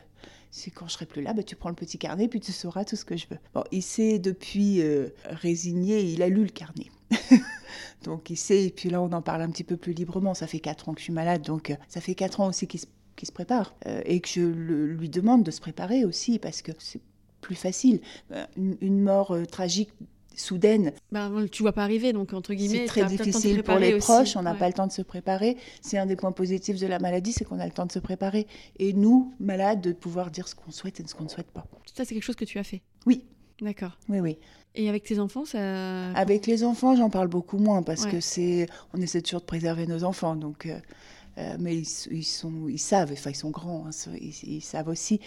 si quand je serai plus là, bah, tu prends le petit carnet, puis tu sauras tout ce que je veux. Bon, il s'est depuis euh, résigné, il a lu le carnet. donc il sait, et puis là on en parle un petit peu plus librement. Ça fait quatre ans que je suis malade, donc ça fait quatre ans aussi qu'il se qui se prépare euh, et que je lui demande de se préparer aussi parce que c'est plus facile. Euh, une, mort euh, tragique soudaine. Ben, tu vois pas arriver, donc entre guillemets. C'est très difficile pour les proches, on n'a pas le temps de se préparer. C'est un des points positifs de la maladie, c'est qu'on a le temps de se préparer. Et nous, malades, de pouvoir dire ce qu'on souhaite et ce qu'on ne souhaite pas. Ça, c'est quelque chose que tu as fait? Oui. D'accord. Oui, oui. Et avec tes enfants, ça. Avec les enfants, j'en parle beaucoup moins parce que c'est. On essaie toujours de préserver nos enfants, donc. Euh, mais ils, sont, ils savent, enfin ils sont grands, hein, ils, savent aussi.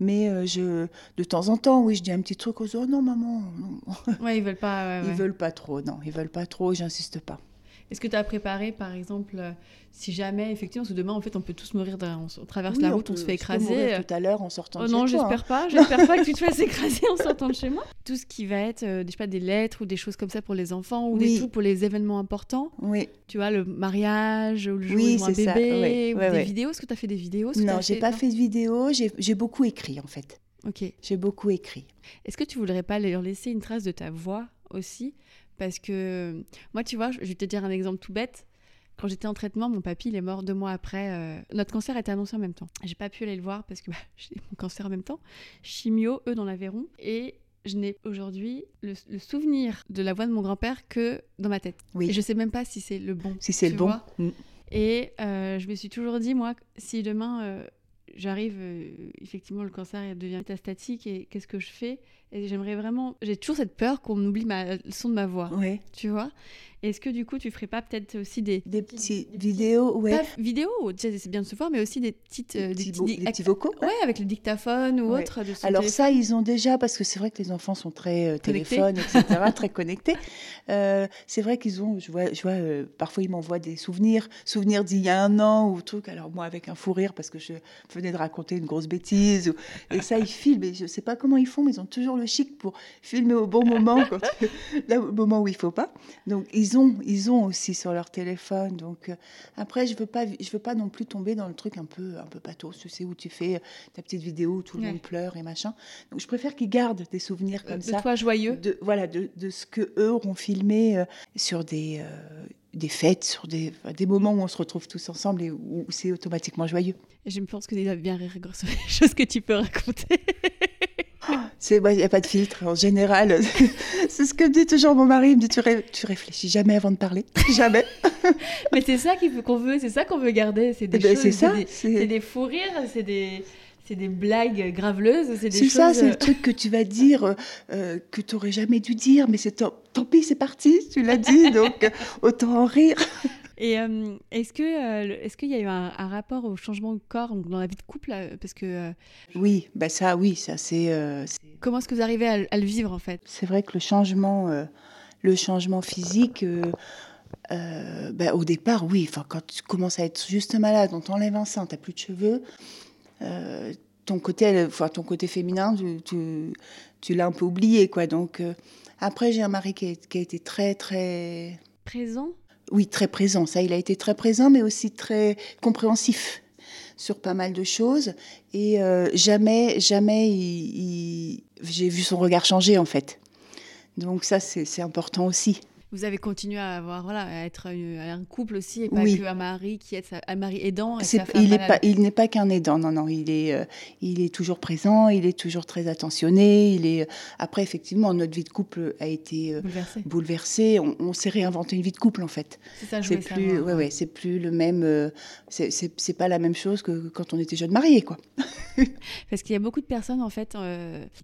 Mais euh, je, de temps en temps, oui, je dis un petit truc aux autres, oh non maman. Non. Ouais, ils veulent pas. Ils veulent pas trop, non, ils veulent pas trop, j'insiste pas. Est-ce que tu as préparé, par exemple, euh, si jamais, effectivement, parce que demain, en fait, on peut tous mourir, on, traverse la route, on, se fait écraser. tout à l'heure en sortant oh de non, chez toi. Non, j'espère pas. J'espère pas que tu te fasses écraser en sortant de chez moi. Tout ce qui va être, euh, sais pas, des lettres ou des choses comme ça pour les enfants ou des trucs pour les événements importants. Oui. Tu vois, le mariage ou le jour où un bébé ou des vidéos. Est-ce que tu as fait des vidéos? Non, j'ai pas fait de vidéos. J'ai beaucoup écrit, en fait. Ok. J'ai beaucoup écrit. Est-ce que tu voudrais pas leur laisser une trace de ta voix aussi? Parce que moi, tu vois, je vais te dire un exemple tout bête. Quand j'étais en traitement, mon papy, il est mort deux mois après. Euh, notre cancer a été annoncé en même temps. J'ai pas pu aller le voir parce que bah, j'ai mon cancer en même temps. Chimio, eux, dans l'Aveyron. Et je n'ai aujourd'hui le, souvenir de la voix de mon grand-père que dans ma tête. Oui. Et je sais même pas si c'est le bon. Si c'est le bon. Mm. Et euh, je me suis toujours dit, moi, si demain, euh, j'arrive, effectivement, le cancer devient métastatique et qu'est-ce que je fais? Et j'aimerais vraiment. J'ai toujours cette peur qu'on oublie ma, le son de ma voix. Oui. Tu vois est-ce que du coup, tu ferais pas peut-être aussi des, des petites vidéos, ouais. Pas vidéos, c'est bien de se voir, mais aussi des petites, des, petits, vocaux, ouais, avec le dictaphone ou autre. De Alors ça, ils ont déjà parce que c'est vrai que les enfants sont très euh, téléphones, etc., très connectés. Euh, c'est vrai qu'ils ont, je vois, je vois euh, parfois ils m'envoient des souvenirs, souvenirs d'il y a un an ou truc. Alors moi avec un fou rire parce que je venais de raconter une grosse bêtise et ça ils filment. Et je sais pas comment ils font, mais ils ont toujours le chic pour filmer au bon moment, quand, là, au moment où il faut pas. Donc ils ils ont, aussi sur leur téléphone. Donc euh, après, je veux pas, je veux pas non plus tomber dans le truc un peu, un peu pathos, tu sais, où tu fais ta petite vidéo où tout le monde pleure et machin. Donc je préfère qu'ils gardent des souvenirs comme ça. De toi joyeux. De, voilà, de, ce que eux auront filmé euh, sur des euh, des fêtes, sur des, des moments où on se retrouve tous ensemble et où c'est automatiquement joyeux. Et je me pense que tu bien rire sur les choses que tu peux raconter. Il n'y a pas de filtre en général. c'est ce que dit toujours mon mari. Il me dit Tu, tu réfléchis jamais avant de parler. Jamais. Mais c'est ça qu'on veut, c'est ça qu'on veut garder. C'est des, eh ben, choses, ça, c'est des, fous rires, c'est des, c'est des blagues graveleuses. C'est ça, c'est le truc que tu vas dire, euh, euh, que tu n'aurais jamais dû dire, mais c'est tant, pis, c'est parti, tu l'as dit, donc autant en rire. Et euh, est-ce que euh, est-ce qu'il y a eu un, rapport au changement de corps dans la vie de couple parce que euh, oui bah ça oui ça c'est comment est-ce que vous arrivez à, le vivre en fait? C'est vrai que le changement le changement physique bah, au départ oui enfin quand tu commences à être juste malade on t'enlève un sein t'as plus de cheveux ton côté enfin ton côté féminin tu, tu, l'as un peu oublié quoi donc après j'ai un mari qui qui a été très très présent? Oui, très présent. Ça, il a été très présent, mais aussi très compréhensif sur pas mal de choses. Et euh, jamais, jamais, j'ai vu son regard changer, en fait. Donc ça, c'est important aussi vous avez continué à avoir voilà à être un couple aussi et pas que un mari qui est un mari aidant et sa il, pas, il n'est pas qu'un aidant non non il est euh, il est toujours présent il est toujours très attentionné il est après effectivement notre vie de couple a été euh, bouleversée, on, s'est réinventé une vie de couple en fait. C'est plus ouais, ouais c'est plus le même euh, c'est pas la même chose que quand on était jeunes mariés quoi. Parce qu'il y a beaucoup de personnes en fait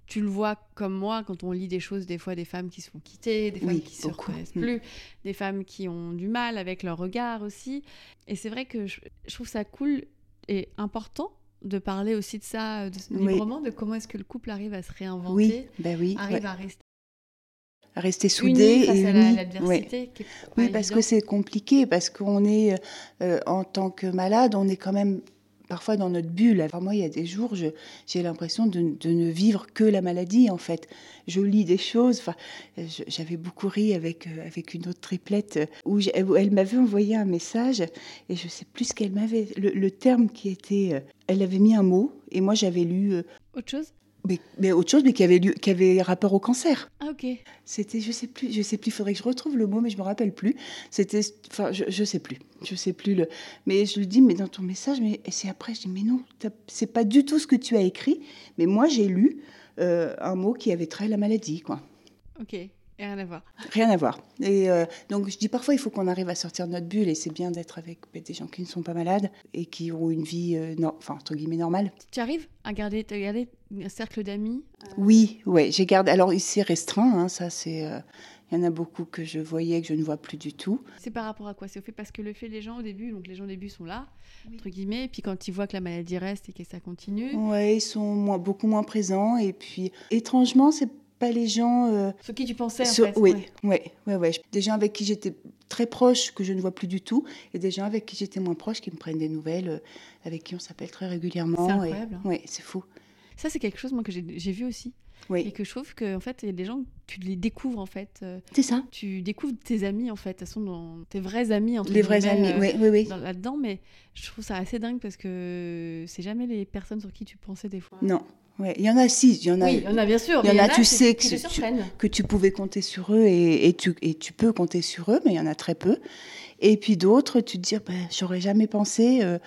tu le vois comme moi quand on lit des choses des fois des femmes qui se font quitter des femmes qui se reconnaissent. Plus, des femmes qui ont du mal avec leur regard aussi. Et c'est vrai que je, trouve ça cool et important de parler aussi de ça, de, librement, de comment est-ce que le couple arrive à se réinventer, oui, ben oui, arrive à rester face et à l'adversité. Oui, parce que c'est compliqué, parce qu'on est, euh, en tant que malade, on est quand même parfois dans notre bulle. Enfin, moi, il y a des jours, j'ai l'impression de, ne vivre que la maladie, en fait. Je lis des choses. Enfin, J'avais beaucoup ri avec, euh, avec une autre triplette où, elle m'avait envoyé un message et je sais plus ce qu'elle m'avait. Le, terme qui était. Euh, elle avait mis un mot et moi, j'avais lu. Euh, autre chose? Mais, autre chose, mais qui avait, qui avait rapport au cancer. Ah, ok. C'était, je sais plus, je sais plus, il faudrait que je retrouve le mot, mais je me rappelle plus. C'était, enfin, je, je sais plus, je sais plus le. Mais je lui dis, mais dans ton message, mais c'est après, je dis, mais non, c'est pas du tout ce que tu as écrit, mais moi j'ai lu euh, un mot qui avait trait à la maladie, quoi. Ok. Rien à voir. Rien à voir. Et euh, donc, je dis parfois, il faut qu'on arrive à sortir de notre bulle, et c'est bien d'être avec ben, des gens qui ne sont pas malades et qui ont une vie, euh, enfin, entre guillemets, normale. Tu arrives à garder, à garder un cercle d'amis Oui, ouais, j'ai gardé. Alors, c'est restreint, hein, ça, c'est. Euh, il y en a beaucoup que je voyais, que je ne vois plus du tout. C'est par rapport à quoi? C'est au fait parce que le fait les gens au début, donc les gens au début sont là, entre guillemets, et puis quand ils voient que la maladie reste et que ça continue. Oui, ils sont moins, beaucoup moins présents. Et puis, étrangement, c'est pas les gens. Euh, sur qui tu pensais, en fait. Oui, oui, oui, ouais. Des gens avec qui j'étais très proche, que je ne vois plus du tout, et des gens avec qui j'étais moins proche, qui me prennent des nouvelles, euh, avec qui on s'appelle très régulièrement. C'est incroyable. Hein. Oui, c'est fou. Ça, c'est quelque chose, moi, que j'ai vu aussi. Oui. Et que je trouve que en fait, il y a des gens, tu les découvres en fait. Euh, c'est ça. Tu découvres tes amis en fait. Elles sont dans tes vrais amis entre Les vrais amis, oui, oui, oui. Là-dedans, mais je trouve ça assez dingue parce que c'est jamais les personnes sur qui tu pensais des fois. Non, Ouais, il y en a six, il y en a. Oui, il y en a bien sûr. Il y en a, tu sais que, tu, que tu pouvais compter sur eux et, et, tu, et tu peux compter sur eux, mais il y en a très peu. Et puis d'autres, tu te dis, bah, j'aurais jamais pensé euh,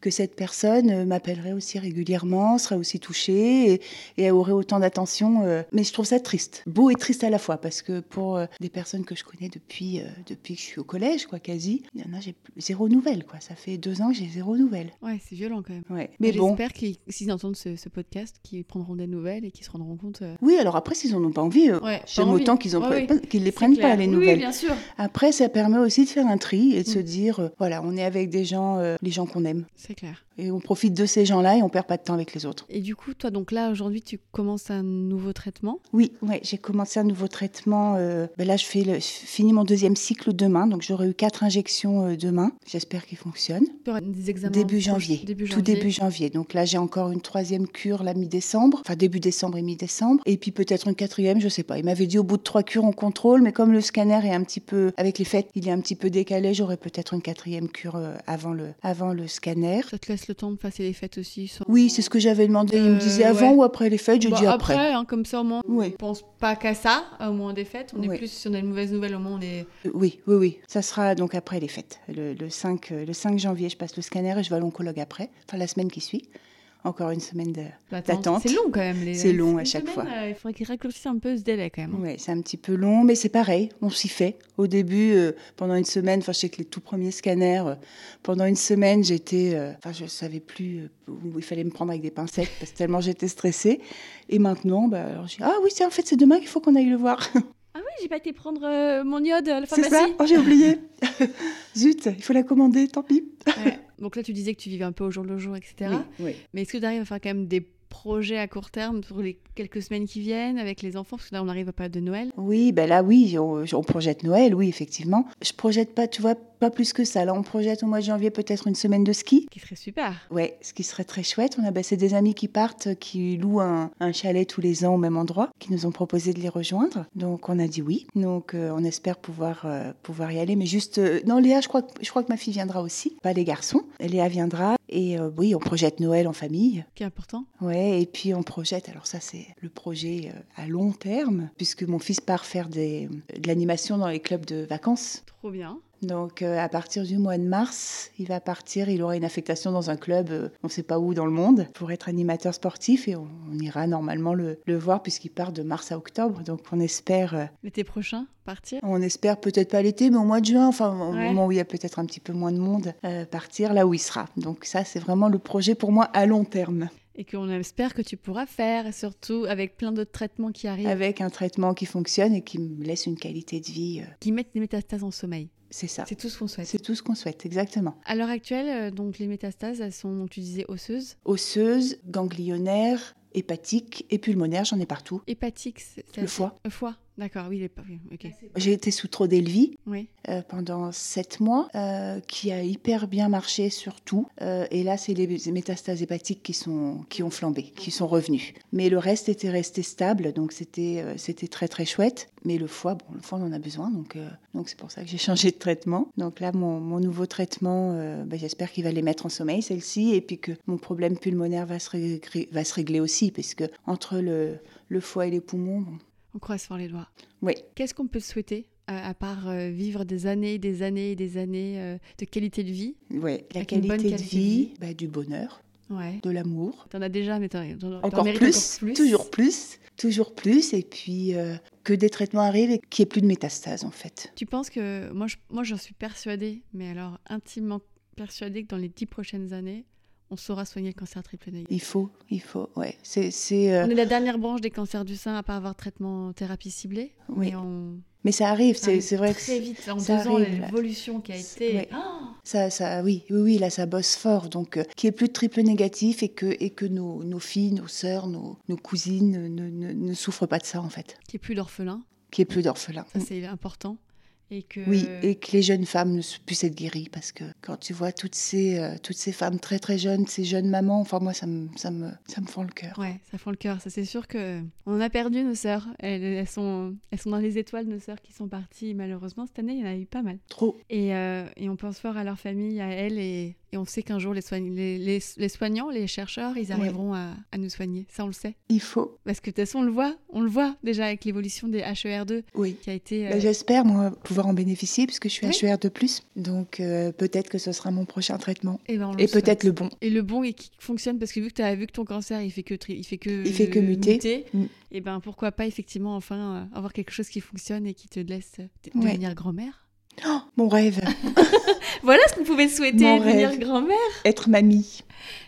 que cette personne m'appellerait aussi régulièrement, serait aussi touchée et, aurait autant d'attention. mais je trouve ça triste, beau et triste à la fois, parce que pour des personnes que je connais depuis, depuis que je suis au collège, quoi, quasi, il y en a, j'ai zéro nouvelle, quoi. Ça fait deux ans que j'ai zéro nouvelle. Ouais, c'est violent quand même. Ouais. Mais, bon. J'espère qu'ils, s'ils entendent ce, podcast, qu'ils prendront des nouvelles et qu'ils se rendront compte. Oui, alors après, s'ils en ont pas envie, j'aime autant qu'ils qu'ils les prennent pas les nouvelles. Oui, bien sûr. Après, ça permet aussi de faire un tri et de se mm. dire, euh, voilà, on est avec des gens, euh, les gens qu'on aime. C'est clair. Et on profite de ces gens-là et on perd pas de temps avec les autres. Et du coup, toi, donc là, aujourd'hui, tu commences un nouveau traitement? Oui, ouais, j'ai commencé un nouveau traitement. Euh, ben là, je, fais le, finis mon deuxième cycle demain, donc j'aurai eu quatre injections demain. J'espère qu'ils fonctionnent. Des examens début janvier. début janvier. Tout début janvier. Donc là, j'ai encore une troisième cure la mi-décembre, enfin début décembre et mi-décembre. Et puis peut-être une quatrième, je sais pas. Il m'avait dit au bout de trois cures, on contrôle, mais comme le scanner est un petit peu, avec les fêtes, il est un petit peu décalé, j'aurai peut-être une quatrième cure euh, avant le, avant le scanner. Ça te laisse le temps de passer les fêtes aussi Oui, c'est ce que j'avais demandé. Il me disait euh, avant ou après les fêtes, je bah, dis après. Après, hein, comme ça au moins, on pense pas qu'à ça au moment des fêtes. On est plus, si on a une mauvaise nouvelle au moment, on est... Euh, oui, oui, oui. Ça sera donc après les fêtes. Le, le 5, le 5 janvier, je passe le scanner et je vais à l'oncologue après, enfin la semaine qui suit encore une semaine d'attente. C'est long quand même. C'est long à chaque fois. Euh, il faudrait qu'ils raccourcissent un peu ce délai quand même. Oui, c'est un petit peu long, mais c'est pareil, on s'y fait. Au début, euh, pendant une semaine, enfin, je sais que les tout premiers scanners, euh, pendant une semaine, j'étais, enfin, je savais plus où il fallait me prendre avec des pincettes parce que tellement j'étais stressée. Et maintenant, bah, alors, je dis, ah oui, c'est en fait c'est demain qu'il faut qu'on aille le voir. Ah oui, j'ai pas été prendre mon iode à la pharmacie. C'est ça, oh, j'ai oublié. Zut, il faut la commander, tant pis. Donc là, tu disais que tu vivais un peu au jour le jour, etc. Mais est-ce que tu arrives à faire quand même des projets à court terme pour les quelques semaines qui viennent avec les enfants? Parce que là, on arrive à pas de Noël. Oui, ben là, oui, on, on, projette Noël, oui, effectivement. Je projette pas, tu vois, pas plus que ça. Là, on projette au mois de janvier peut-être une semaine de ski. Qui serait super. Ouais, ce qui serait très chouette. On a bah, c'est des amis qui partent, qui louent un, chalet tous les ans au même endroit, qui nous ont proposé de les rejoindre. Donc on a dit oui. Donc euh, on espère pouvoir euh, pouvoir y aller. Mais juste, euh, non, Léa, je crois que je crois que ma fille viendra aussi, pas les garçons. Léa viendra. Et oui, on projette Noël en famille. Qui est important. Ouais, et puis on projette. Alors ça, c'est le projet à long terme, puisque mon fils part faire des, de l'animation dans les clubs de vacances. Trop bien. Donc euh, à partir du mois de mars, il va partir, il aura une affectation dans un club, euh, on ne sait pas où dans le monde, pour être animateur sportif et on, ira normalement le, voir puisqu'il part de mars à octobre. Donc on espère... Euh, l'été prochain, partir? On espère peut-être pas l'été, mais au mois de juin, enfin au moment où il y a peut-être un petit peu moins de monde, partir là où il sera. Donc ça c'est vraiment le projet pour moi à long terme et qu'on espère que tu pourras faire, surtout avec plein d'autres traitements qui arrivent. Avec un traitement qui fonctionne et qui me laisse une qualité de vie. Qui met des métastases en sommeil. C'est ça. C'est tout ce qu'on souhaite. C'est tout ce qu'on souhaite, exactement. À l'heure actuelle, euh, donc les métastases, elles sont, tu disais, osseuses Osseuses, ganglionnaires, hépatiques et pulmonaires, j'en ai partout. Hépatique, c'est le foie. Le foie. D'accord, oui, J'ai été sous Trodelvie oui. Euh, pendant sept mois, euh, qui a hyper bien marché sur tout. Euh, et là, c'est les métastases hépatiques qui, sont, qui ont flambé, qui sont revenus. Mais le reste était resté stable, donc c'était c'était très très chouette. Mais le foie, bon, le foie, on en a besoin, donc donc c'est pour ça que j'ai changé de traitement. Donc là, mon, mon nouveau traitement, ben, j'espère qu'il va les mettre en sommeil, celle-ci, et puis que mon problème pulmonaire va se, régler, va se régler aussi, parce que entre le, le foie et les poumons, bon, on croise fort les doigts. Oui. Qu'est-ce qu'on peut souhaiter à, part euh, vivre des années, des années et des années euh, de qualité de vie? Oui, la qualité, de vie, bah, du bonheur, ouais. de l'amour. T'en as déjà, mais t'en, encore, plus, encore plus, toujours plus, toujours plus, et puis euh, que des traitements arrivent et qu'il n'y ait plus de métastases en fait. Tu penses que moi, moi, j'en suis persuadée, mais alors intimement persuadée que dans les dix prochaines années, on saura soigner le cancer triple négatif. Il faut, il faut, ouais. C'est, euh, On est la dernière branche des cancers du sein à pas avoir traitement thérapie ciblée. Oui. Mais, ça arrive, c'est, c'est vrai très vite. En deux ans, l'évolution qui a été. Oh ça, ça, oui, oui, oui, là, ça bosse fort. Donc, euh, qu'il n'y ait plus de triple négatif et que, et que nos, nos filles, nos sœurs, nos, nos cousines ne, ne, ne, souffrent pas de ça, en fait. Qu'il n'y ait plus d'orphelins. Qu'il n'y ait plus d'orphelins. Ça, c'est important. Oui, et que les jeunes femmes ne puissent être guéries, parce que quand tu vois toutes ces, euh, toutes ces femmes très très jeunes, ces jeunes mamans, enfin moi ça me, ça me, ça me fend le cœur. Ouais, ça fend le cœur. Ça c'est sûr que on a perdu nos sœurs. Elles, elles, sont, elles sont dans les étoiles, nos sœurs qui sont parties. Malheureusement, cette année, il y en a eu pas mal. Trop. Et, euh, et on pense fort à leur famille, à elles, et, Et on sait qu'un jour, les, les, les, soignants, les chercheurs, ils arriveront à, à, nous soigner. Ça, on le sait. Il faut. Parce que de toute façon, on le voit. On le voit déjà avec l'évolution des HER2. Oui. Qui a été. Bah, j'espère, moi, pouvoir en bénéficier, puisque je suis HER2. Donc, peut-être que ce sera mon prochain traitement. Eh ben, et, peut-être le bon. Et le bon et qui fonctionne, parce que vu que tu as vu que ton cancer, il fait que, il fait que, il fait que muter. Mm. Et eh ben pourquoi pas effectivement enfin avoir quelque chose qui fonctionne et qui te laisse devenir grand-mère Oh, mon rêve. voilà ce qu'on pouvait souhaiter, devenir grand-mère. Être mamie.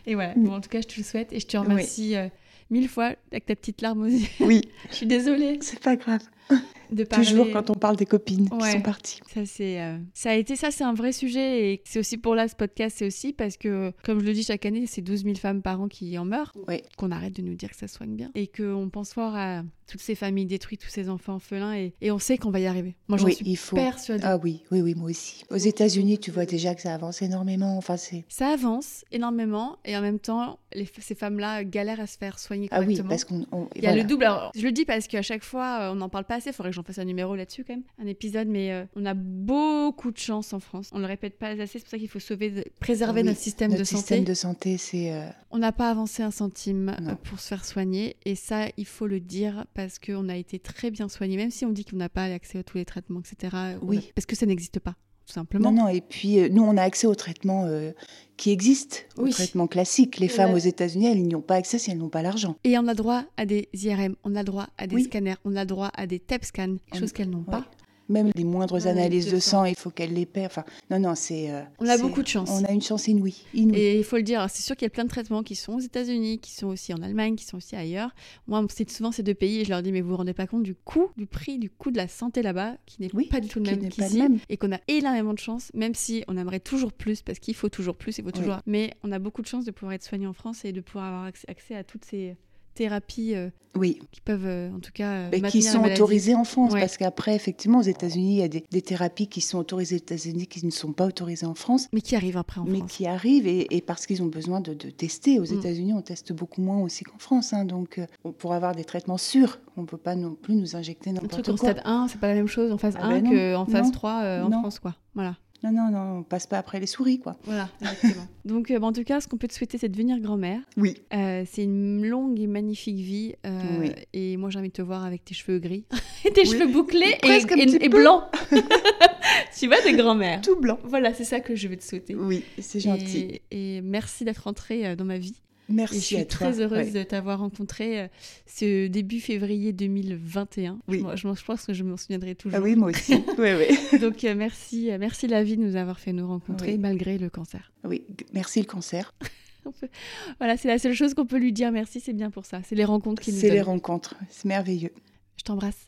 Et voilà. Bon, en tout cas, je te le souhaite et je te remercie euh, mille fois avec ta petite larme aux yeux. Oui. je suis désolée. C'est pas grave. De parler... Toujours quand on parle des copines qui sont parties. Ça, c'est, euh, ça a été ça, c'est un vrai sujet. Et c'est aussi pour là, ce podcast, c'est aussi parce que, comme je le dis chaque année, c'est 12 000 femmes par an qui en meurent. Oui. Qu'on arrête de nous dire que ça soigne bien. Et qu'on pense fort à toutes ces familles détruites, tous ces enfants orphelins, et, et on sait qu'on va y arriver. Moi, j'en suis il faut... persuadée. Ah oui, oui, oui, moi aussi. Aux États-Unis, tu vois déjà que ça avance énormément. Enfin, c'est... Ça avance énormément, et en même temps, les, ces femmes-là galèrent à se faire soigner correctement. Ah oui, parce qu'on... Il y a le double. Alors, je le dis parce qu'à chaque fois, euh, on n'en parle pas assez. Il faudrait que j'en fasse un numéro là-dessus quand même, un épisode, mais euh, on a beaucoup de chance en France. On le répète pas assez, c'est pour ça qu'il faut sauver, préserver notre système de santé. Système de santé, c'est... Euh, on n'a pas avancé un centime pour se faire soigner, et ça, il faut le dire parce qu'on a été très bien soigné, même si on dit qu'on n'a pas accès à tous les traitements, etc. Oui. Parce que ça n'existe pas, tout simplement. Non, non, et puis euh, nous, on a accès aux traitements euh, qui existent, aux traitements classiques. Les femmes aux États-Unis, elles n'y ont pas accès si elles n'ont pas l'argent. Et on a droit à des IRM, on a droit à des scanners, on a droit à des TEP scans, choses qu'elles n'ont pas. Même les moindres analyses de sang, il faut qu'elle les paie. Enfin, non, non, c'est. Euh, on a beaucoup de chance. On a une chance inouïe. Et il faut le dire, c'est sûr qu'il y a plein de traitements qui sont aux États-Unis, qui sont aussi en Allemagne, qui sont aussi ailleurs. Moi, c'est souvent ces deux pays et je leur dis, mais vous vous rendez pas compte du coût, du prix, du coût de la santé là-bas, qui n'est pas du tout le même qu'ici. Et qu'on a énormément de chance, même si on aimerait toujours plus, parce qu'il faut toujours plus, il faut toujours. Mais on a beaucoup de chance de pouvoir être soigné en France et de pouvoir avoir accès à toutes ces thérapies euh, oui. qui peuvent, euh, en tout cas, euh, qui sont autorisées en France. Parce qu'après, effectivement, aux États-Unis, il y a des, thérapies qui sont autorisées aux États-Unis qui ne sont pas autorisées en France. Mais qui arrivent après en mais France. Mais qui arrivent et, parce qu'ils ont besoin de, tester. Aux mm. États-Unis, on teste beaucoup moins aussi qu'en France. Hein, donc, pour avoir des traitements sûrs, on ne peut pas non plus nous injecter n'importe quoi. En stade 1, c'est pas la même chose en phase 1 ben qu'en phase 3 en France. quoi. Voilà. Non, non, non, on passe pas après les souris, quoi. Voilà, exactement. Donc, euh, en tout cas, ce qu'on peut te souhaiter, c'est de devenir grand-mère. Oui. Euh, c'est une longue et magnifique vie. Euh, oui. Et moi, j'ai envie de te voir avec tes cheveux gris, et tes cheveux bouclés et, et, blancs. tu vois, de grand-mère. Tout blanc. Voilà, c'est ça que je vais te souhaiter. Oui, c'est gentil. Et, et merci d'être entrée dans ma vie. Merci et je suis très heureuse de t'avoir rencontré euh, ce début février 2021. Oui. Je, je, pense que je m'en souviendrai toujours. Ah oui, moi aussi. oui, oui. Donc euh, merci, euh, merci la vie de nous avoir fait nous rencontrer malgré le cancer. Oui, merci le cancer. Voilà, c'est la seule chose qu'on peut lui dire merci, c'est bien pour ça. C'est les rencontres qui nous C'est les rencontres, c'est merveilleux. Je t'embrasse.